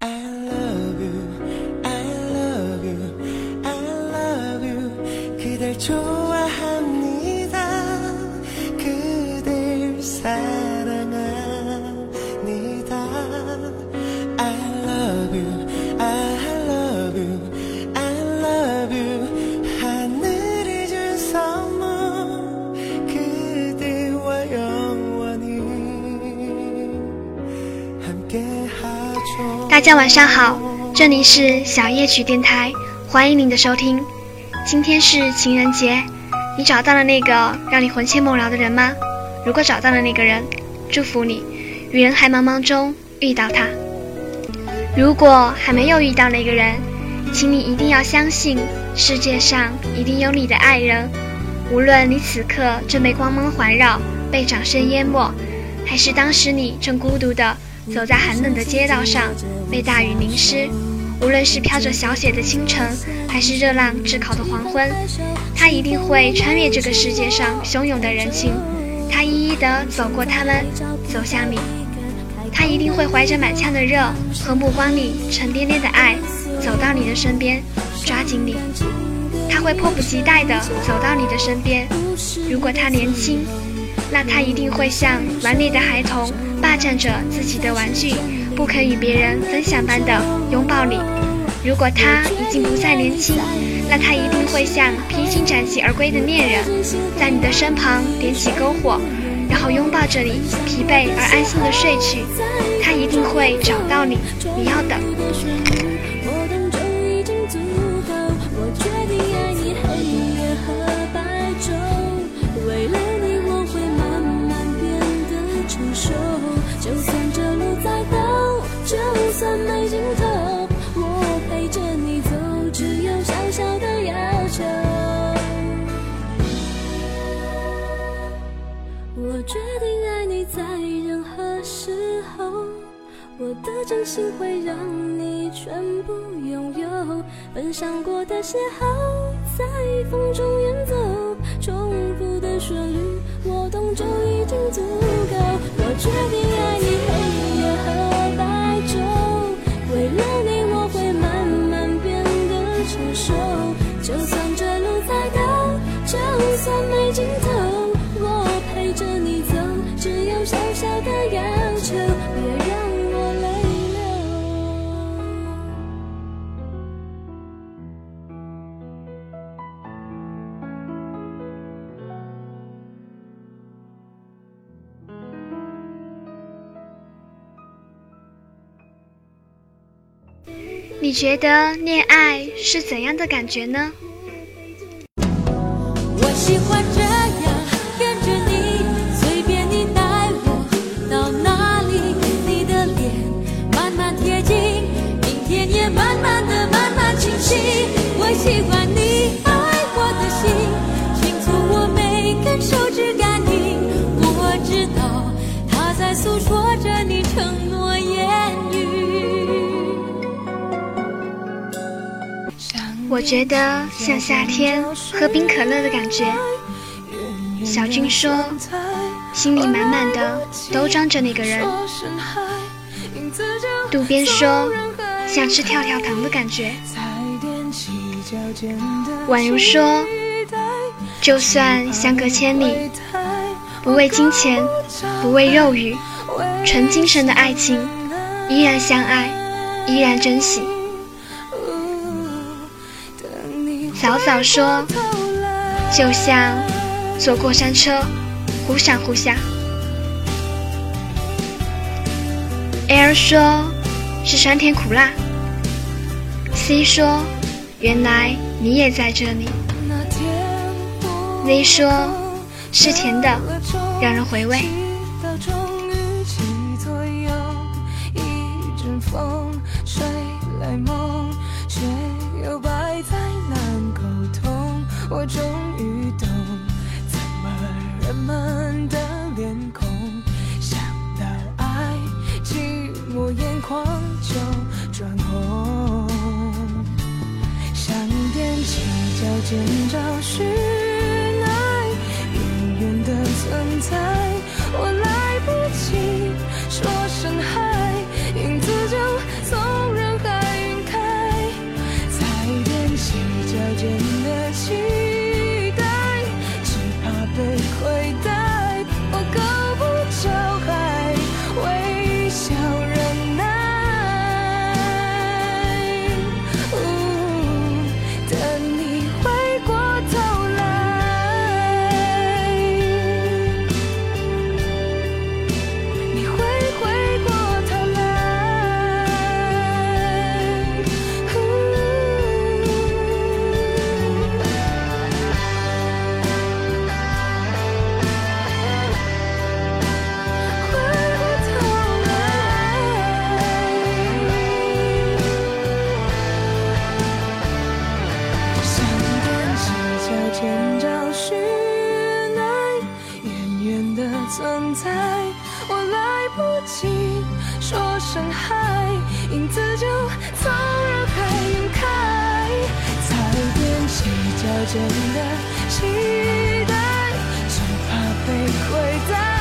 And 大家晚上好，这里是小夜曲电台，欢迎您的收听。今天是情人节，你找到了那个让你魂牵梦绕的人吗？如果找到了那个人，祝福你，于人海茫茫中遇到他。如果还没有遇到那个人，请你一定要相信，世界上一定有你的爱人。无论你此刻正被光芒环绕，被掌声淹没，还是当时你正孤独的。走在寒冷的街道上，被大雨淋湿。无论是飘着小雪的清晨，还是热浪炙烤的黄昏，他一定会穿越这个世界上汹涌的人群，他一一地走过他们，走向你。他一定会怀着满腔的热和目光里沉甸甸的爱，走到你的身边，抓紧你。他会迫不及待地走到你的身边。如果他年轻。那他一定会像顽劣的孩童，霸占着自己的玩具，不肯与别人分享般的拥抱你。如果他已经不再年轻，那他一定会像披荆斩棘而归的恋人，在你的身旁点起篝火，然后拥抱着你，疲惫而安心的睡去。他一定会找到你，你要等。我的真心会让你全部拥有，分享过的邂逅，在风中远走，重复的旋律，我懂就已经足。够你觉得恋爱是怎样的感觉呢？我喜欢这样跟着你，随便你带我到哪里，你的脸慢慢贴近，明天也慢慢的慢慢清晰。我喜欢你爱我的心，轻触我每根手指感应，我知道他在诉说着你承诺。我觉得像夏天喝冰可乐的感觉。小军说，心里满满的都装着那个人。渡边说，像吃跳跳糖的感觉。宛如说，就算相隔千里，不为金钱，不为肉欲，纯精神的爱情，依然相爱，依然珍惜。早早说，就像坐过山车，忽上忽下。L 说，是酸甜苦辣。C 说，原来你也在这里。Z 说，是甜的，让人回味。风吹来梦，却又摆在我终于懂，怎么人们的脸孔想到爱，寂寞眼眶就转红。想踮起脚尖找寻人海影子就从人海晕开才踮起脚尖的期待只怕被亏待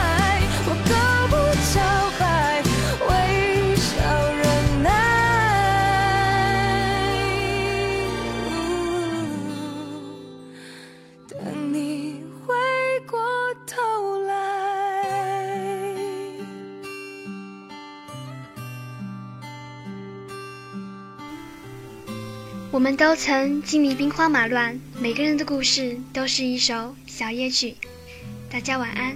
我们都曾经历兵荒马乱，每个人的故事都是一首小夜曲。大家晚安。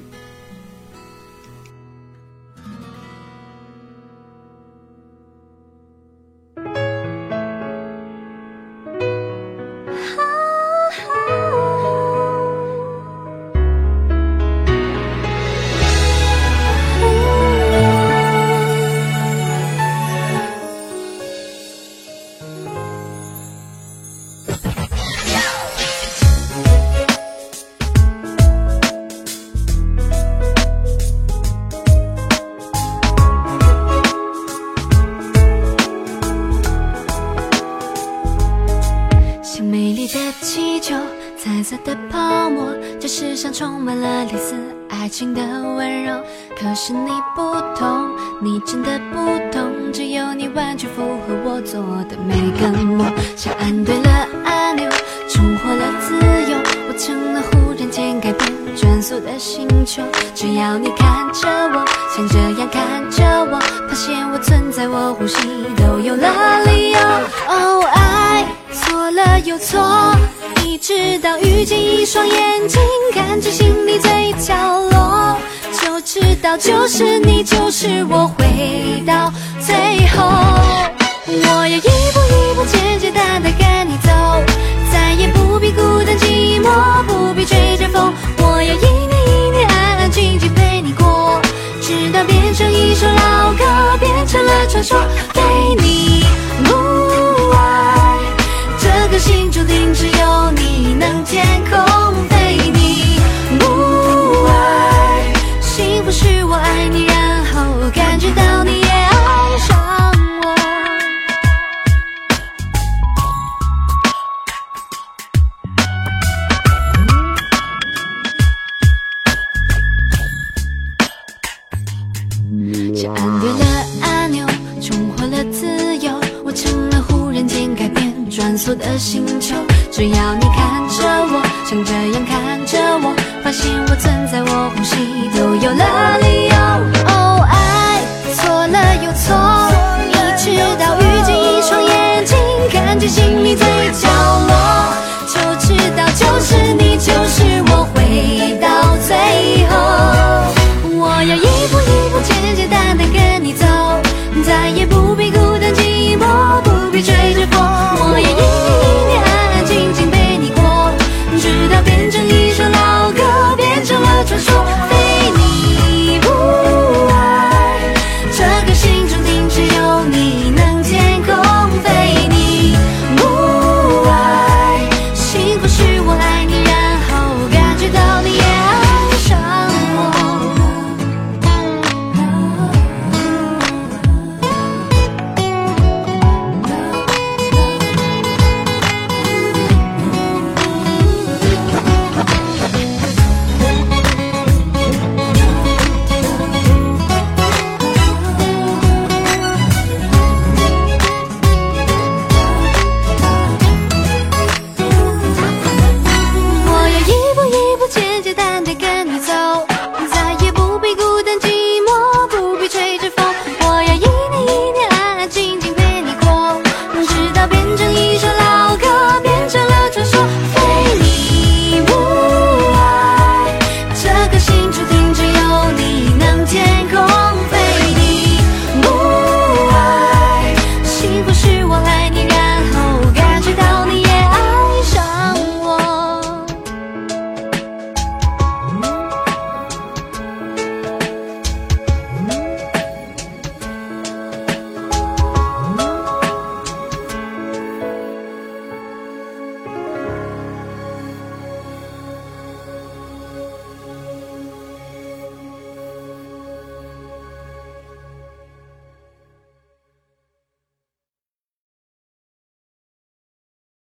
的气球，彩色的泡沫，这世上充满了类似爱情的温柔。可是你不同，你真的不同，只有你完全符合我做的每个梦。像按对了按钮，重获了自由，我成了忽然间改变转速的星球。只要你看着我，像这样看着我，发现我存在，我呼吸都有了理由。哦，了又错，一直到遇见一双眼睛，看着心里最角落，就知道就是你，就是我，回到最后。我要一步一步简简单单跟你走，再也不必孤单寂寞，不必吹着风。我要一年一年安安静静陪你过，直到变成一首老歌，变成了传说，我的星球。只要你看着我，像这样看着我，发现我存在，我呼吸都有了理由。